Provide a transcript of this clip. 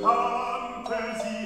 Tanten sie